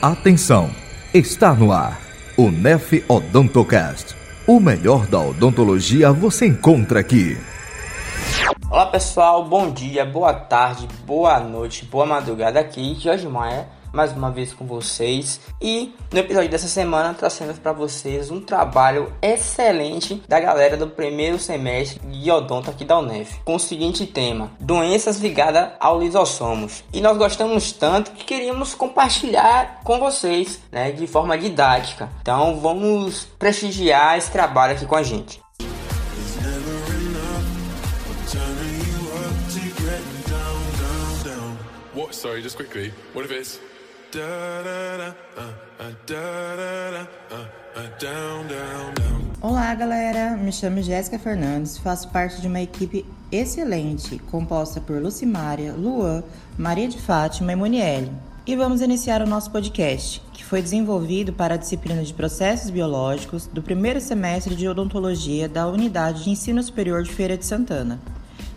Atenção, está no ar o Nef Odontocast. O melhor da odontologia você encontra aqui. Olá pessoal, bom dia, boa tarde, boa noite, boa madrugada aqui, Jorge Maia mais uma vez com vocês e no episódio dessa semana trazendo para vocês um trabalho excelente da galera do primeiro semestre de odonto aqui da UNEF com o seguinte tema: doenças ligadas ao lisossomos. E nós gostamos tanto que queríamos compartilhar com vocês, né, de forma didática. Então vamos prestigiar esse trabalho aqui com a gente. Sorry, just quickly. What if it's Olá, galera. Me chamo Jéssica Fernandes, faço parte de uma equipe excelente composta por Lucimária, Luan, Maria de Fátima e Monielle. E vamos iniciar o nosso podcast, que foi desenvolvido para a disciplina de Processos Biológicos do primeiro semestre de Odontologia da Unidade de Ensino Superior de Feira de Santana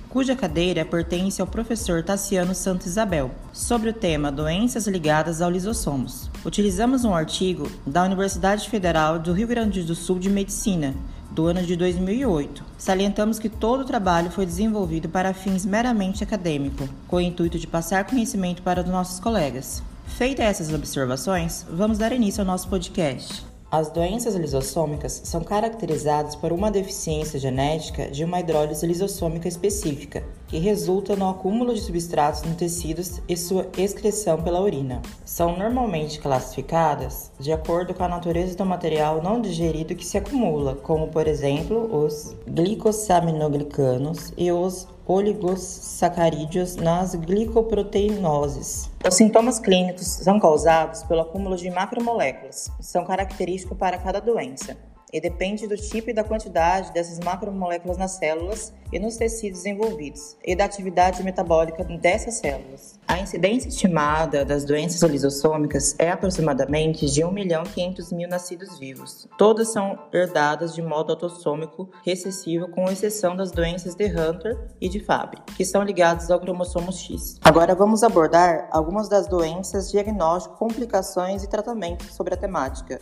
cuja cadeira pertence ao professor Tassiano Santos Isabel, sobre o tema Doenças ligadas ao lisossomos. Utilizamos um artigo da Universidade Federal do Rio Grande do Sul de Medicina, do ano de 2008. Salientamos que todo o trabalho foi desenvolvido para fins meramente acadêmicos, com o intuito de passar conhecimento para os nossos colegas. Feitas essas observações, vamos dar início ao nosso podcast. As doenças lisossômicas são caracterizadas por uma deficiência genética de uma hidrólise lisossômica específica, que resulta no acúmulo de substratos no tecidos e sua excreção pela urina. São normalmente classificadas de acordo com a natureza do material não digerido que se acumula, como por exemplo os glicosaminoglicanos e os oligosacarídeos nas glicoproteinoses. Os sintomas clínicos são causados pelo acúmulo de macromoléculas, são característicos para cada doença e depende do tipo e da quantidade dessas macromoléculas nas células e nos tecidos envolvidos, e da atividade metabólica dessas células. A incidência estimada das doenças lisossômicas é aproximadamente de 1 milhão e 500 mil nascidos vivos. Todas são herdadas de modo autossômico recessivo, com exceção das doenças de Hunter e de Fabry, que são ligadas ao cromossomo X. Agora vamos abordar algumas das doenças, diagnóstico, complicações e tratamento sobre a temática.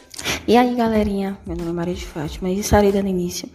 E aí, galerinha? Meu nome é Maria de Fátima e estarei dando início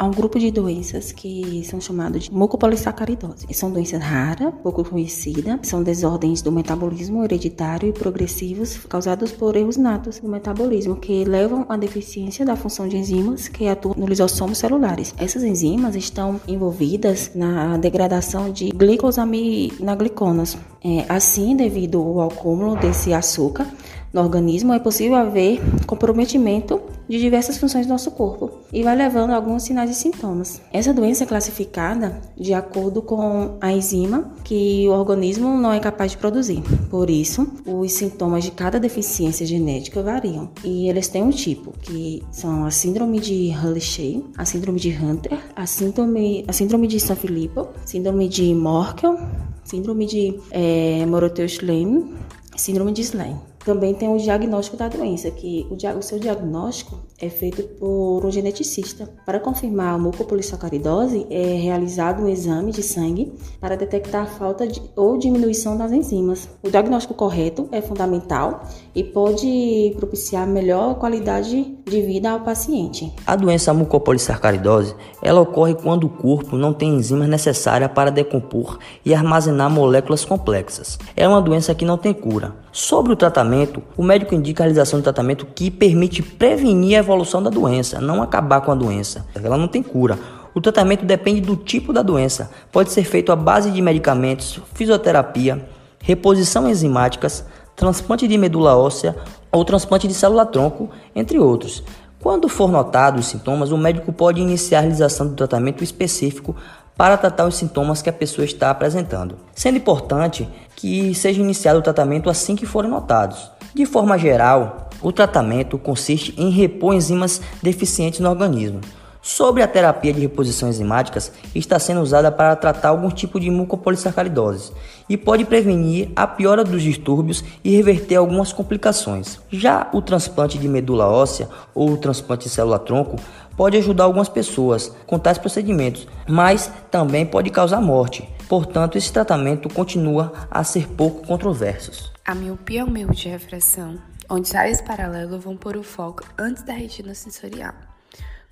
Há um grupo de doenças que são chamadas de mucopolissacaridose. São doenças raras, pouco conhecidas, são desordens do metabolismo hereditário e progressivos causados por erros natos do metabolismo que levam à deficiência da função de enzimas que atuam nos lisossomos celulares. Essas enzimas estão envolvidas na degradação de glicosaminogliconas. É, assim, devido ao acúmulo desse açúcar, no organismo, é possível haver comprometimento de diversas funções do nosso corpo e vai levando a alguns sinais e sintomas. Essa doença é classificada de acordo com a enzima que o organismo não é capaz de produzir. Por isso, os sintomas de cada deficiência genética variam e eles têm um tipo, que são a síndrome de Hurley-Shea, a síndrome de Hunter, a síndrome, a síndrome de Sanfilippo, síndrome de Morkel, síndrome de é, Moroteus-Schlemm, síndrome de Slane. Também tem o diagnóstico da doença, que o, o seu diagnóstico é feito por um geneticista. Para confirmar a mucopolissacaridose, é realizado um exame de sangue para detectar a falta de, ou diminuição das enzimas. O diagnóstico correto é fundamental e pode propiciar melhor qualidade de vida ao paciente. A doença mucopolissacaridose, ela ocorre quando o corpo não tem enzimas necessárias para decompor e armazenar moléculas complexas. É uma doença que não tem cura. Sobre o tratamento, o médico indica a realização de tratamento que permite prevenir a evolução da doença, não acabar com a doença. Ela não tem cura. O tratamento depende do tipo da doença. Pode ser feito à base de medicamentos, fisioterapia, reposição enzimáticas, transplante de medula óssea ou transplante de célula-tronco, entre outros. Quando for notado os sintomas, o médico pode iniciar a realização do tratamento específico para tratar os sintomas que a pessoa está apresentando, sendo importante que seja iniciado o tratamento assim que forem notados. De forma geral, o tratamento consiste em repor enzimas deficientes no organismo. Sobre a terapia de reposição enzimáticas, está sendo usada para tratar algum tipo de mucopolissacaridose e pode prevenir a piora dos distúrbios e reverter algumas complicações. Já o transplante de medula óssea ou o transplante de célula-tronco pode ajudar algumas pessoas com tais procedimentos, mas também pode causar morte. Portanto, esse tratamento continua a ser pouco controverso. A miopia é um erro de refração, onde raios paralelos vão pôr o foco antes da retina sensorial,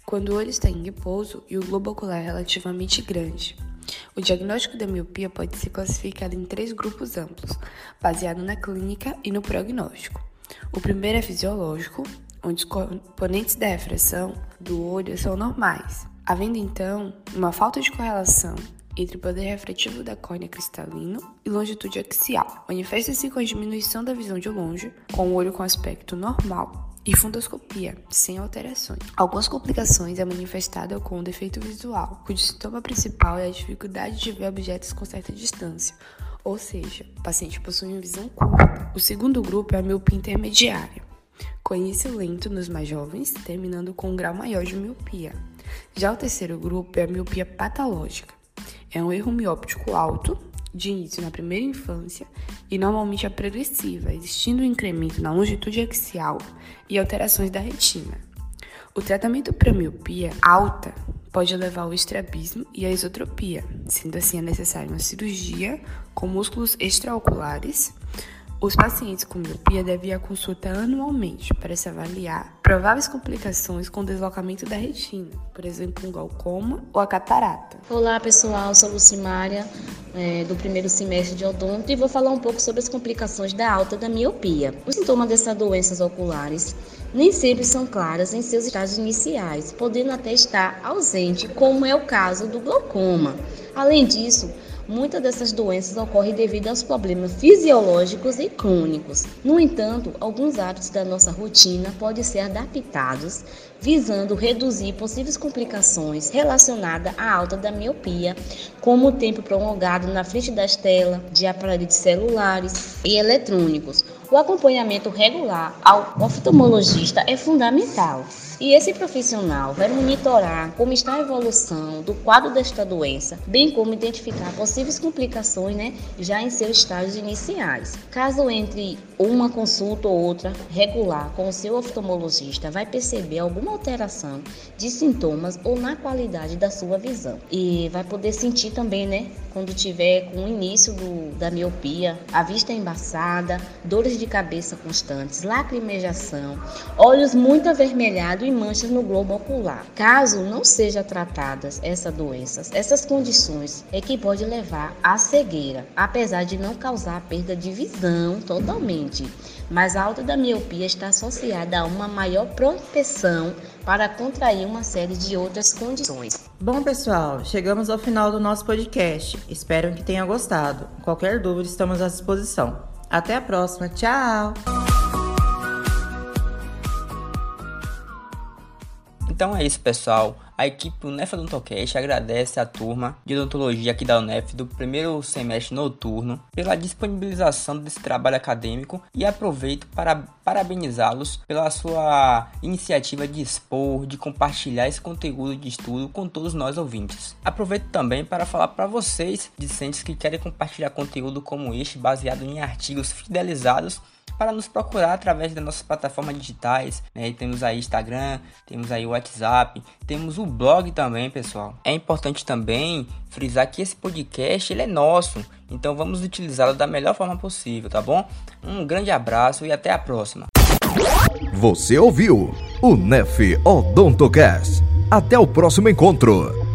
quando o olho está em repouso e o globo ocular é relativamente grande. O diagnóstico da miopia pode ser classificado em três grupos amplos, baseado na clínica e no prognóstico. O primeiro é fisiológico, onde os componentes da refração do olho são normais, havendo então uma falta de correlação entre o poder refletivo da córnea cristalino e longitude axial. Manifesta-se com a diminuição da visão de longe, com o olho com aspecto normal, e fundoscopia, sem alterações. Algumas complicações é manifestada com o defeito visual, cujo sintoma principal é a dificuldade de ver objetos com certa distância, ou seja, o paciente possui uma visão curta. O segundo grupo é a miopia intermediária, início lento nos mais jovens, terminando com um grau maior de miopia. Já o terceiro grupo é a miopia patológica. É um erro mióptico alto, de início na primeira infância e normalmente é progressiva, existindo um incremento na longitude axial e alterações da retina. O tratamento para miopia alta pode levar ao estrabismo e à isotropia, sendo assim é necessária uma cirurgia com músculos extraoculares os pacientes com miopia devem ir à consulta anualmente para se avaliar prováveis complicações com deslocamento da retina, por exemplo, um glaucoma ou a catarata. Olá pessoal, sou Lucimária, é, do primeiro semestre de odonto e vou falar um pouco sobre as complicações da alta da miopia. Os sintomas dessas doenças oculares nem sempre são claras em seus estágios iniciais, podendo até estar ausente, como é o caso do glaucoma. Além disso, Muitas dessas doenças ocorrem devido aos problemas fisiológicos e crônicos. No entanto, alguns hábitos da nossa rotina podem ser adaptados visando reduzir possíveis complicações relacionadas à alta da miopia, como o tempo prolongado na frente das telas de aparelhos celulares e eletrônicos. O acompanhamento regular ao oftalmologista é fundamental. E esse profissional vai monitorar como está a evolução do quadro desta doença, bem como identificar possíveis complicações né, já em seus estágios iniciais. Caso entre uma consulta ou outra regular com o seu oftalmologista, vai perceber alguma alteração de sintomas ou na qualidade da sua visão. E vai poder sentir também, né, quando tiver com o início do, da miopia, a vista embaçada, dores de cabeça constantes, lacrimejação, olhos muito avermelhados e manchas no globo ocular. Caso não seja tratadas essas doenças, essas condições é que pode levar à cegueira, apesar de não causar perda de visão totalmente. Mas a alta da miopia está associada a uma maior propensão para contrair uma série de outras condições. Bom, pessoal, chegamos ao final do nosso podcast. Espero que tenha gostado. Qualquer dúvida, estamos à disposição. Até a próxima. Tchau! Então é isso, pessoal. A equipe do Nef Odontocast agradece à turma de odontologia aqui da UNEF do primeiro semestre noturno pela disponibilização desse trabalho acadêmico e aproveito para parabenizá-los pela sua iniciativa de expor, de compartilhar esse conteúdo de estudo com todos nós ouvintes. Aproveito também para falar para vocês, discentes que querem compartilhar conteúdo como este baseado em artigos fidelizados para nos procurar através das nossas plataformas digitais. Né? Temos aí Instagram, temos aí WhatsApp, temos o blog também, pessoal. É importante também frisar que esse podcast ele é nosso, então vamos utilizá-lo da melhor forma possível, tá bom? Um grande abraço e até a próxima. Você ouviu o Nef Odontocast. Até o próximo encontro.